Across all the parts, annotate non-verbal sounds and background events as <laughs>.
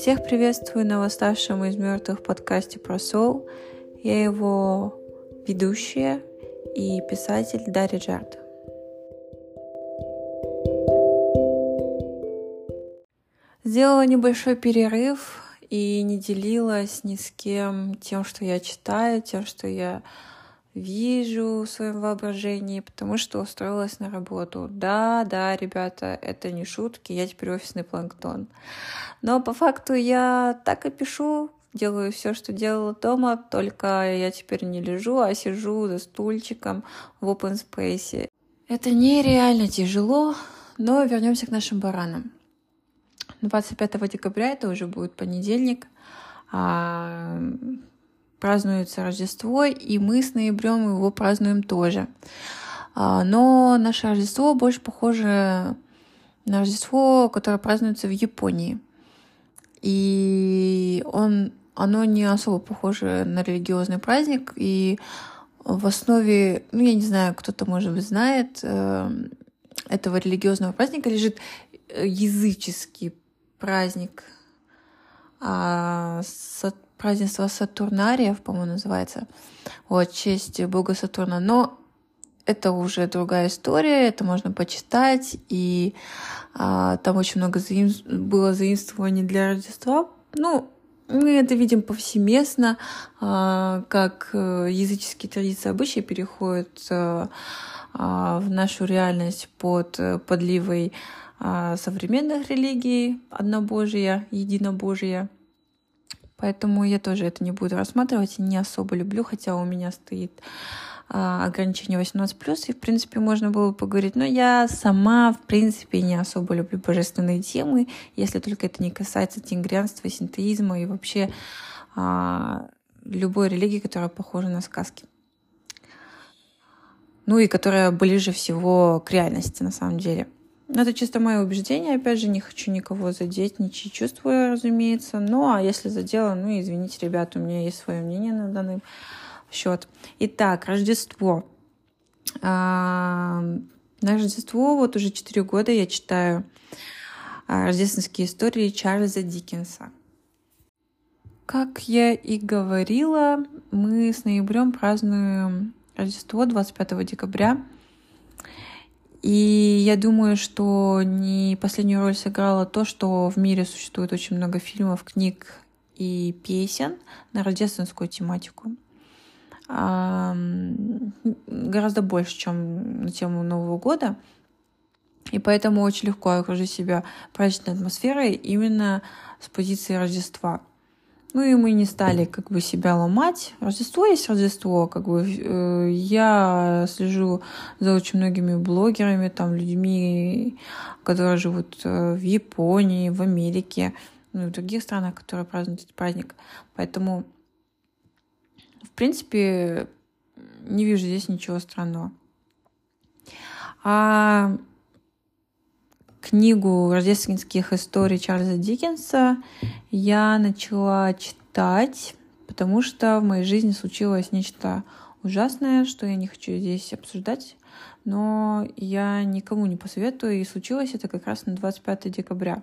Всех приветствую на восставшем из мертвых подкасте про соул. Я его ведущая и писатель Дарья Джарт. Сделала небольшой перерыв и не делилась ни с кем тем, что я читаю, тем, что я вижу в своем воображении, потому что устроилась на работу. Да, да, ребята, это не шутки, я теперь офисный планктон. Но по факту я так и пишу, делаю все, что делала дома, только я теперь не лежу, а сижу за стульчиком в open space. Это нереально тяжело, но вернемся к нашим баранам. 25 декабря, это уже будет понедельник, а празднуется Рождество, и мы с ноябрем его празднуем тоже. А, но наше Рождество больше похоже на Рождество, которое празднуется в Японии. И он, оно не особо похоже на религиозный праздник, и в основе, ну, я не знаю, кто-то, может быть, знает, э, этого религиозного праздника лежит э, языческий праздник а, празднество Сатурнариев, по-моему, называется, вот, честь бога Сатурна. Но это уже другая история, это можно почитать, и а, там очень много заим... было заимствований для Рождества. Ну, мы это видим повсеместно, а, как э, языческие традиции обычаи переходят а, а, в нашу реальность под э, подливой а, современных религий, однобожия, единобожия. Поэтому я тоже это не буду рассматривать и не особо люблю, хотя у меня стоит а, ограничение 18+, и, в принципе, можно было бы поговорить. Но я сама, в принципе, не особо люблю божественные темы, если только это не касается тенгрианства, синтеизма и вообще а, любой религии, которая похожа на сказки. Ну и которая ближе всего к реальности, на самом деле. Ну, это чисто мое убеждение, опять же, не хочу никого задеть, ничьи чувства, разумеется. Ну, а если задела, ну, извините, ребята, у меня есть свое мнение на данный счет. Итак, Рождество. А, на Рождество вот уже 4 года я читаю а, рождественские истории Чарльза Диккенса. Как я и говорила, мы с ноябрем празднуем Рождество 25 декабря. И я думаю, что не последнюю роль сыграло то, что в мире существует очень много фильмов, книг и песен на рождественскую тематику. Гораздо больше, чем на тему Нового года. И поэтому очень легко окружить себя праздничной атмосферой именно с позиции Рождества. Ну и мы не стали как бы себя ломать. Рождество есть Рождество. Как бы э, я слежу за очень многими блогерами, там людьми, которые живут э, в Японии, в Америке, ну и в других странах, которые празднуют этот праздник. Поэтому, в принципе, не вижу здесь ничего странного. А книгу рождественских историй Чарльза Диккенса я начала читать, потому что в моей жизни случилось нечто ужасное, что я не хочу здесь обсуждать, но я никому не посоветую, и случилось это как раз на 25 декабря.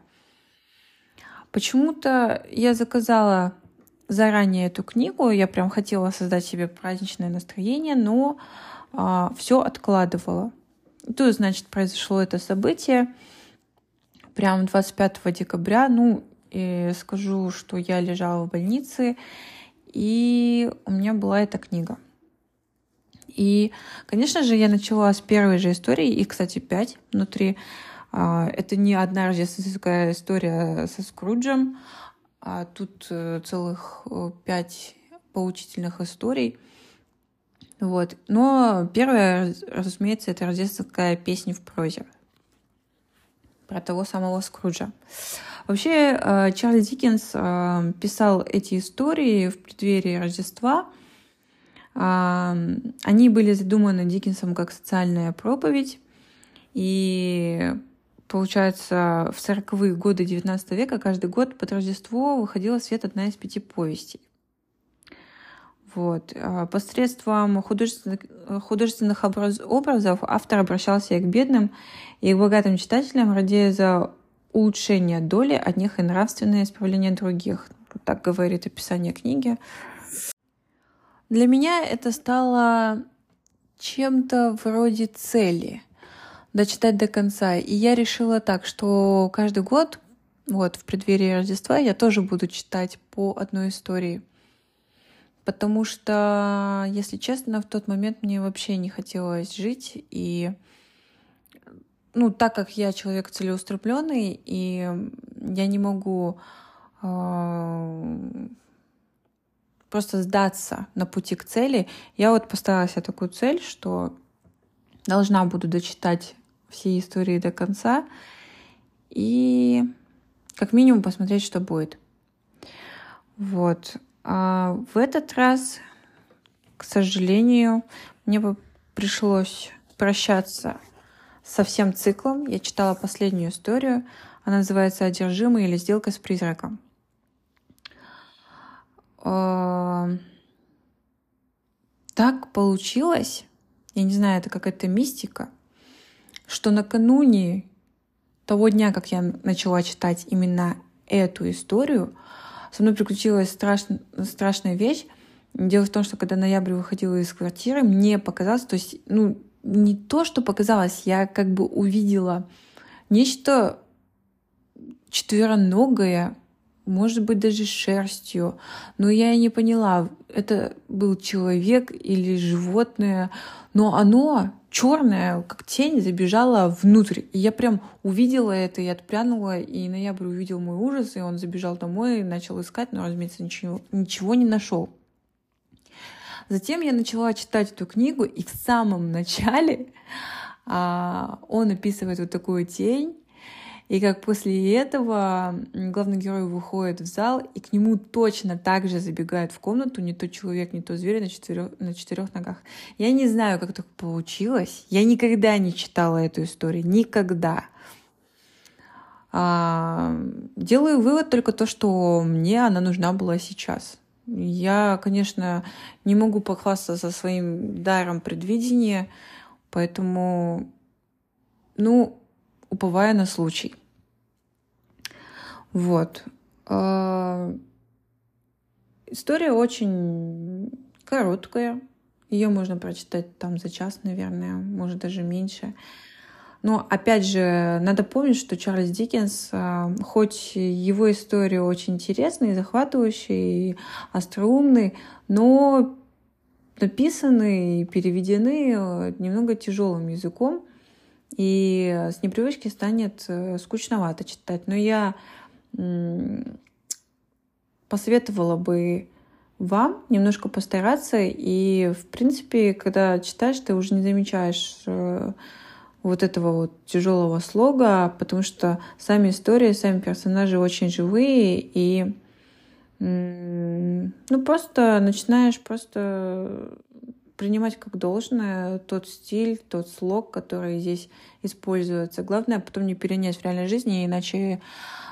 Почему-то я заказала заранее эту книгу, я прям хотела создать себе праздничное настроение, но а, все откладывала. Тут, значит, произошло это событие прям 25 декабря, ну, и скажу, что я лежала в больнице, и у меня была эта книга. И, конечно же, я начала с первой же истории, и, кстати, пять внутри. А, это не одна рождественская история со Скруджем, а тут э, целых э, пять поучительных историй. Вот. Но первая, разумеется, это рождественская песня в прозе про того самого Скруджа. Вообще, э, Чарльз Диккенс э, писал эти истории в преддверии Рождества. Э, они были задуманы Диккенсом как социальная проповедь. И получается, в 40-е годы XIX века каждый год под Рождество выходила свет одна из пяти повестей. Вот. Посредством художественных, художественных образ, образов автор обращался и к бедным, и к богатым читателям, ради за улучшение доли одних и нравственное исправление других. Так говорит описание книги. Для меня это стало чем-то вроде цели дочитать до конца. И я решила так, что каждый год, вот в преддверии Рождества, я тоже буду читать по одной истории. Потому что, если честно, в тот момент мне вообще не хотелось жить. И ну, так как я человек целеустремленный, и я не могу э, просто сдаться на пути к цели, я вот поставила себе такую цель, что должна буду дочитать все истории до конца и как минимум посмотреть, что будет. Вот. А в этот раз, к сожалению, мне бы пришлось прощаться со всем циклом. Я читала последнюю историю. Она называется «Одержимый» или «Сделка с призраком». А, так получилось, я не знаю, это какая-то мистика, что накануне того дня, как я начала читать именно эту историю, со мной приключилась страш... страшная вещь. Дело в том, что когда ноябрь выходила из квартиры, мне показалось, то есть, ну, не то, что показалось, я как бы увидела нечто четвероногое, может быть, даже шерстью. Но я не поняла, это был человек или животное, но оно черное, как тень, забежало внутрь. И я прям увидела это и отпрянула, и ноябрь увидел мой ужас, и он забежал домой и начал искать, но, разумеется, ничего, ничего не нашел. Затем я начала читать эту книгу, и в самом начале а, он описывает вот такую тень, и как после этого главный герой выходит в зал, и к нему точно так же забегает в комнату не то человек, не то зверь на четырех, на четырех ногах. Я не знаю, как так получилось. Я никогда не читала эту историю. Никогда. А, делаю вывод только то, что мне она нужна была сейчас. Я, конечно, не могу похвастаться своим даром предвидения, поэтому, ну, уповая на случай. Вот. А, история очень короткая. Ее можно прочитать там за час, наверное, может даже меньше. Но опять же, надо помнить, что Чарльз Диккенс, а, хоть его история очень интересная, захватывающая, и остроумный, но написаны и переведены э, немного тяжелым языком и с непривычки станет э, скучновато читать. Но я посоветовала бы вам немножко постараться, и, в принципе, когда читаешь, ты уже не замечаешь э, вот этого вот тяжелого слога, потому что сами истории, сами персонажи очень живые, и ну, просто начинаешь просто принимать как должное тот стиль, тот слог, который здесь используется. Главное потом не перенять в реальной жизни, иначе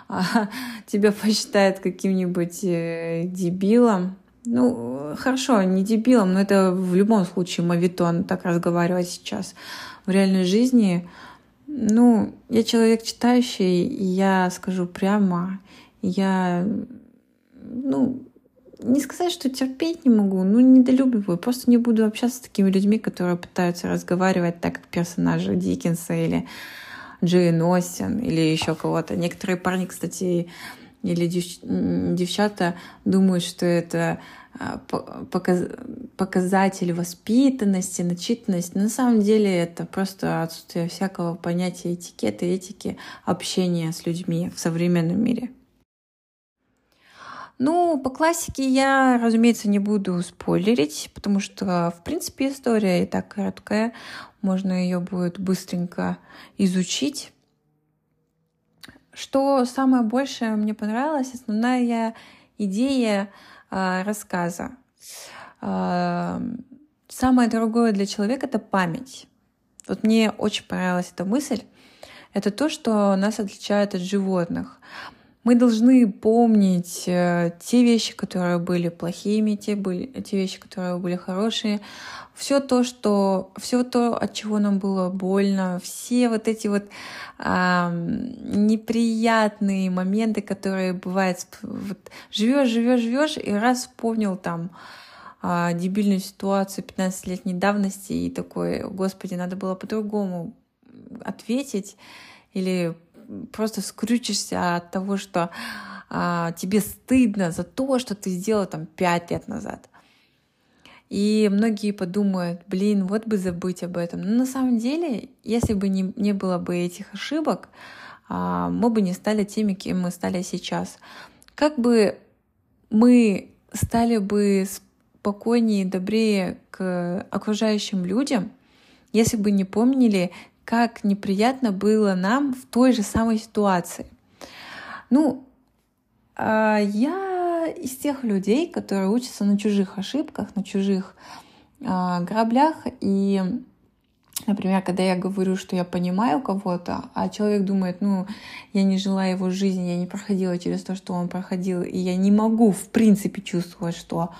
а, <laughs> тебя посчитают каким-нибудь э, дебилом. Ну, хорошо, не дебилом, но это в любом случае мавитон так разговаривать сейчас. В реальной жизни, ну, я человек читающий, и я скажу прямо, я, ну, не сказать, что терпеть не могу, ну, недолюбливаю. Просто не буду общаться с такими людьми, которые пытаются разговаривать так, как персонажи Диккенса или Джейн Остин или еще кого-то. Некоторые парни, кстати, или девчата думают, что это а, показатель воспитанности, начитанности. На самом деле это просто отсутствие всякого понятия этикета, этики общения с людьми в современном мире. Ну, по классике я, разумеется, не буду спойлерить, потому что, в принципе, история и так короткая. Можно ее будет быстренько изучить. Что самое большее мне понравилось, основная идея э, рассказа. Э, самое дорогое для человека — это память. Вот мне очень понравилась эта мысль. Это то, что нас отличает от животных. Мы должны помнить э, те вещи, которые были плохими, те, были, те вещи, которые были хорошие, все то, что, все то, от чего нам было больно, все вот эти вот а, неприятные моменты, которые бывают, вот, живешь, живешь, живешь, и раз вспомнил там а, дебильную ситуацию 15-летней давности и такой, господи, надо было по-другому ответить или просто скрючишься от того, что а, тебе стыдно за то, что ты сделал там пять лет назад. И многие подумают, блин, вот бы забыть об этом. Но на самом деле, если бы не, не было бы этих ошибок, а, мы бы не стали теми, кем мы стали сейчас. Как бы мы стали бы спокойнее и добрее к окружающим людям, если бы не помнили, как неприятно было нам в той же самой ситуации. Ну, а, я из тех людей, которые учатся на чужих ошибках, на чужих а, граблях. И, например, когда я говорю, что я понимаю кого-то, а человек думает, ну, я не жила его жизни, я не проходила через то, что он проходил, и я не могу, в принципе, чувствовать, что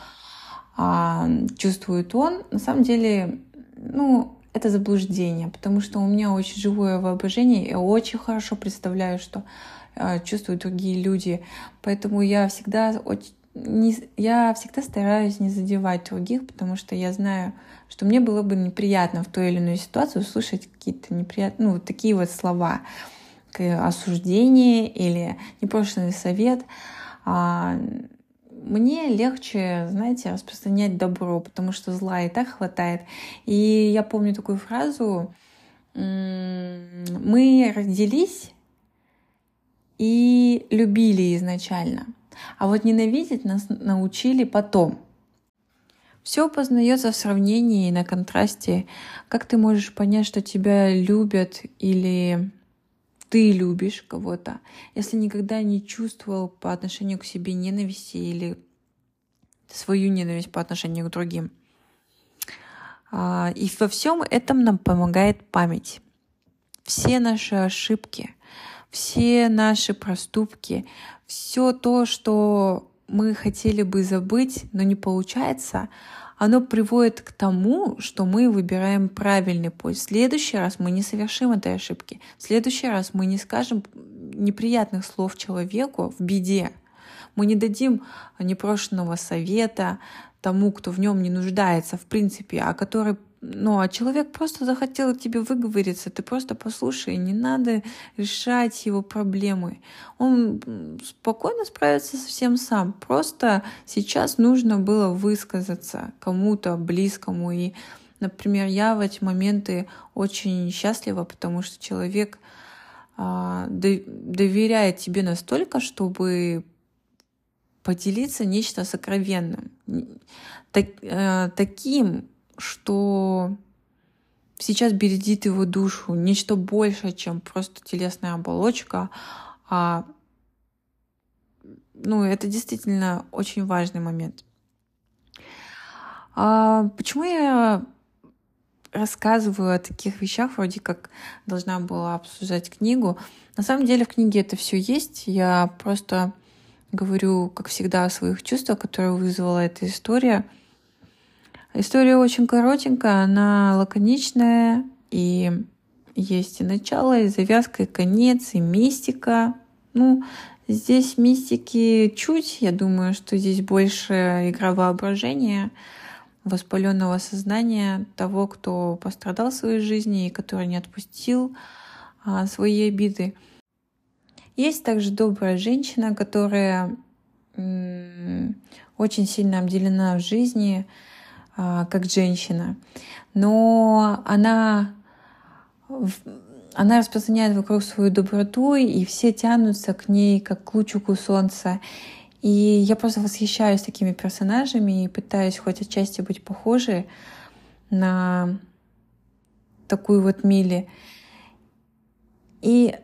а, чувствует он, на самом деле, ну, это заблуждение, потому что у меня очень живое воображение, я очень хорошо представляю, что э, чувствуют другие люди. Поэтому я всегда очень не, я всегда стараюсь не задевать других, потому что я знаю, что мне было бы неприятно в той или иной ситуации услышать какие-то неприятные, ну, такие вот слова, осуждение или непрошенный совет. А, мне легче, знаете, распространять добро, потому что зла и так хватает. И я помню такую фразу, мы родились и любили изначально, а вот ненавидеть нас научили потом. Все познается в сравнении и на контрасте. Как ты можешь понять, что тебя любят или ты любишь кого-то, если никогда не чувствовал по отношению к себе ненависти или свою ненависть по отношению к другим. А, и во всем этом нам помогает память. Все наши ошибки, все наши проступки, все то, что мы хотели бы забыть, но не получается, оно приводит к тому, что мы выбираем правильный путь. В следующий раз мы не совершим этой ошибки. В следующий раз мы не скажем неприятных слов человеку в беде. Мы не дадим непрошенного совета тому, кто в нем не нуждается, в принципе, а который ну, а человек просто захотел тебе выговориться, ты просто послушай, не надо решать его проблемы. Он спокойно справится со всем сам. Просто сейчас нужно было высказаться кому-то близкому. И, например, я в эти моменты очень счастлива, потому что человек а, доверяет тебе настолько, чтобы поделиться нечто сокровенным, так, э, таким, что сейчас бередит его душу, нечто большее, чем просто телесная оболочка, а ну, это действительно очень важный момент. А почему я рассказываю о таких вещах, вроде как должна была обсуждать книгу. На самом деле в книге это все есть. Я просто говорю, как всегда, о своих чувствах, которые вызвала эта история — История очень коротенькая, она лаконичная, и есть и начало, и завязка, и конец, и мистика. Ну, здесь мистики чуть, я думаю, что здесь больше игра воображения, воспаленного сознания того, кто пострадал в своей жизни и который не отпустил а, свои обиды. Есть также добрая женщина, которая м- очень сильно обделена в жизни, как женщина, но она, она распространяет вокруг свою доброту, и все тянутся к ней как к лучику солнца. И я просто восхищаюсь такими персонажами и пытаюсь хоть отчасти быть похожей на такую вот Мили. И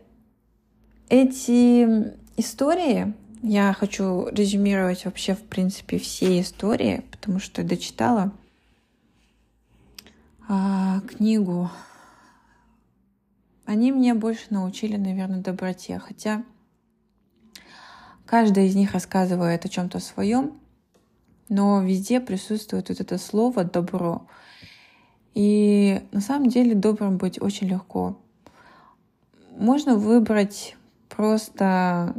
эти истории, я хочу резюмировать вообще, в принципе, все истории, потому что я дочитала а, книгу. Они меня больше научили, наверное, доброте. Хотя Каждая из них рассказывает о чем-то своем, но везде присутствует вот это слово «добро». И на самом деле добрым быть очень легко. Можно выбрать просто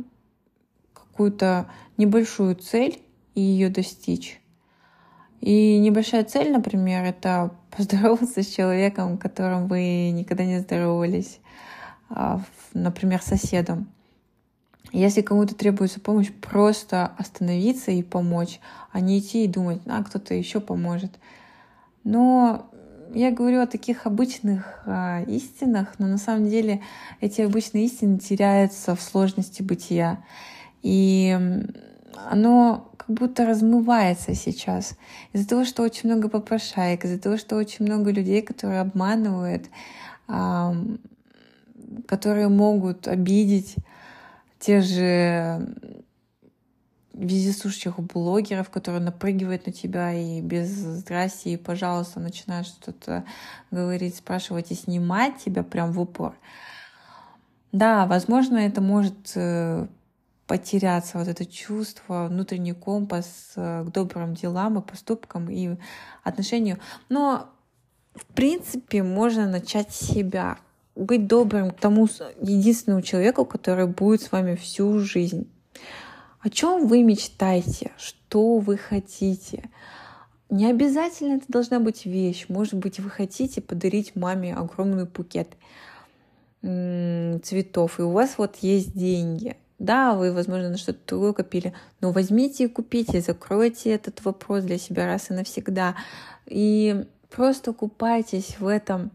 какую-то небольшую цель и ее достичь. И небольшая цель, например, это <laughs> поздороваться с человеком, которым вы никогда не здоровались, а, например, соседом. Если кому-то требуется помощь, просто остановиться и помочь, а не идти и думать, а кто-то еще поможет. Но я говорю о таких обычных э, истинах, но на самом деле эти обычные истины теряются в сложности бытия. И оно как будто размывается сейчас. Из-за того, что очень много попрошаек, из-за того, что очень много людей, которые обманывают, которые могут обидеть те же вездесущих блогеров, которые напрыгивают на тебя и без здрасти и пожалуйста начинают что-то говорить, спрашивать и снимать тебя прям в упор. Да, возможно, это может э, потеряться вот это чувство, внутренний компас э, к добрым делам и поступкам и отношению. Но, в принципе, можно начать с себя. Быть добрым к тому единственному человеку, который будет с вами всю жизнь. О чем вы мечтаете? Что вы хотите? Не обязательно это должна быть вещь. Может быть, вы хотите подарить маме огромный букет цветов, и у вас вот есть деньги. Да, вы, возможно, на что-то другое копили, но возьмите и купите, закройте этот вопрос для себя раз и навсегда. И просто купайтесь в этом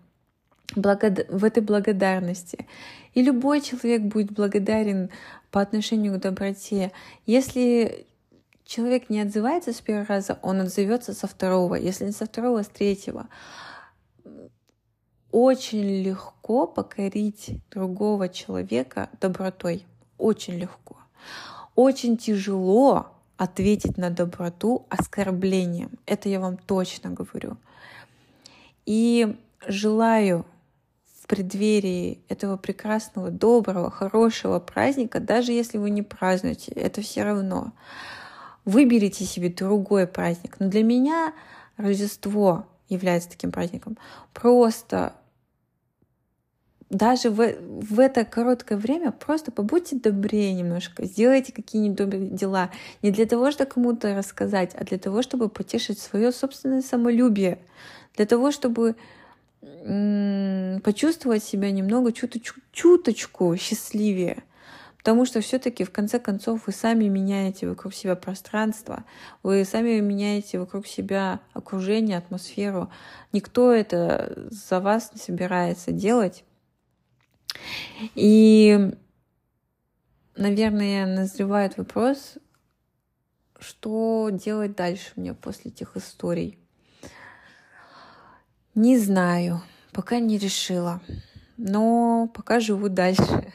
в этой благодарности. И любой человек будет благодарен по отношению к доброте. Если человек не отзывается с первого раза, он отзовется со второго. Если не со второго, с третьего. Очень легко покорить другого человека добротой очень легко. Очень тяжело ответить на доброту оскорблением. Это я вам точно говорю. И желаю в преддверии этого прекрасного, доброго, хорошего праздника, даже если вы не празднуете, это все равно. Выберите себе другой праздник. Но для меня Рождество является таким праздником. Просто даже в, в это короткое время просто побудьте добрее немножко, сделайте какие-нибудь добрые дела. Не для того, чтобы кому-то рассказать, а для того, чтобы потешить свое собственное самолюбие, для того, чтобы почувствовать себя немного чуточку, чуточку счастливее. Потому что все-таки в конце концов вы сами меняете вокруг себя пространство, вы сами меняете вокруг себя окружение, атмосферу. Никто это за вас не собирается делать. И, наверное, назревает вопрос, что делать дальше мне после этих историй. Не знаю, пока не решила, но пока живу дальше.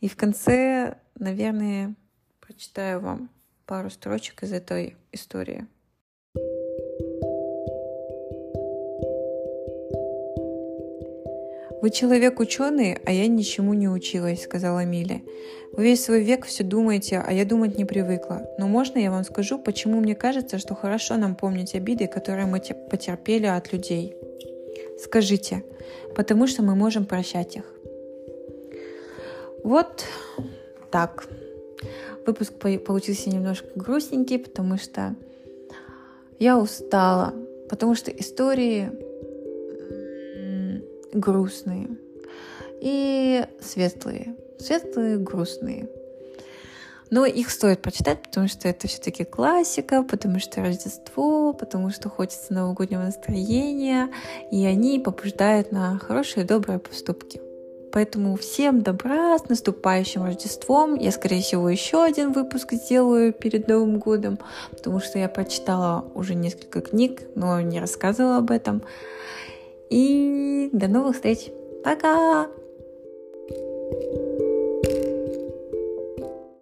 И в конце, наверное, прочитаю вам пару строчек из этой истории. «Вы человек ученый, а я ничему не училась», — сказала Миля. «Вы весь свой век все думаете, а я думать не привыкла. Но можно я вам скажу, почему мне кажется, что хорошо нам помнить обиды, которые мы потерпели от людей?» Скажите, потому что мы можем прощать их. Вот так. Выпуск получился немножко грустненький, потому что я устала, потому что истории грустные и светлые. Светлые, грустные. Но их стоит прочитать, потому что это все-таки классика, потому что Рождество, потому что хочется новогоднего настроения, и они побуждают на хорошие, добрые поступки. Поэтому всем добра, с наступающим Рождеством. Я, скорее всего, еще один выпуск сделаю перед Новым годом, потому что я прочитала уже несколько книг, но не рассказывала об этом. И до новых встреч. Пока! thank you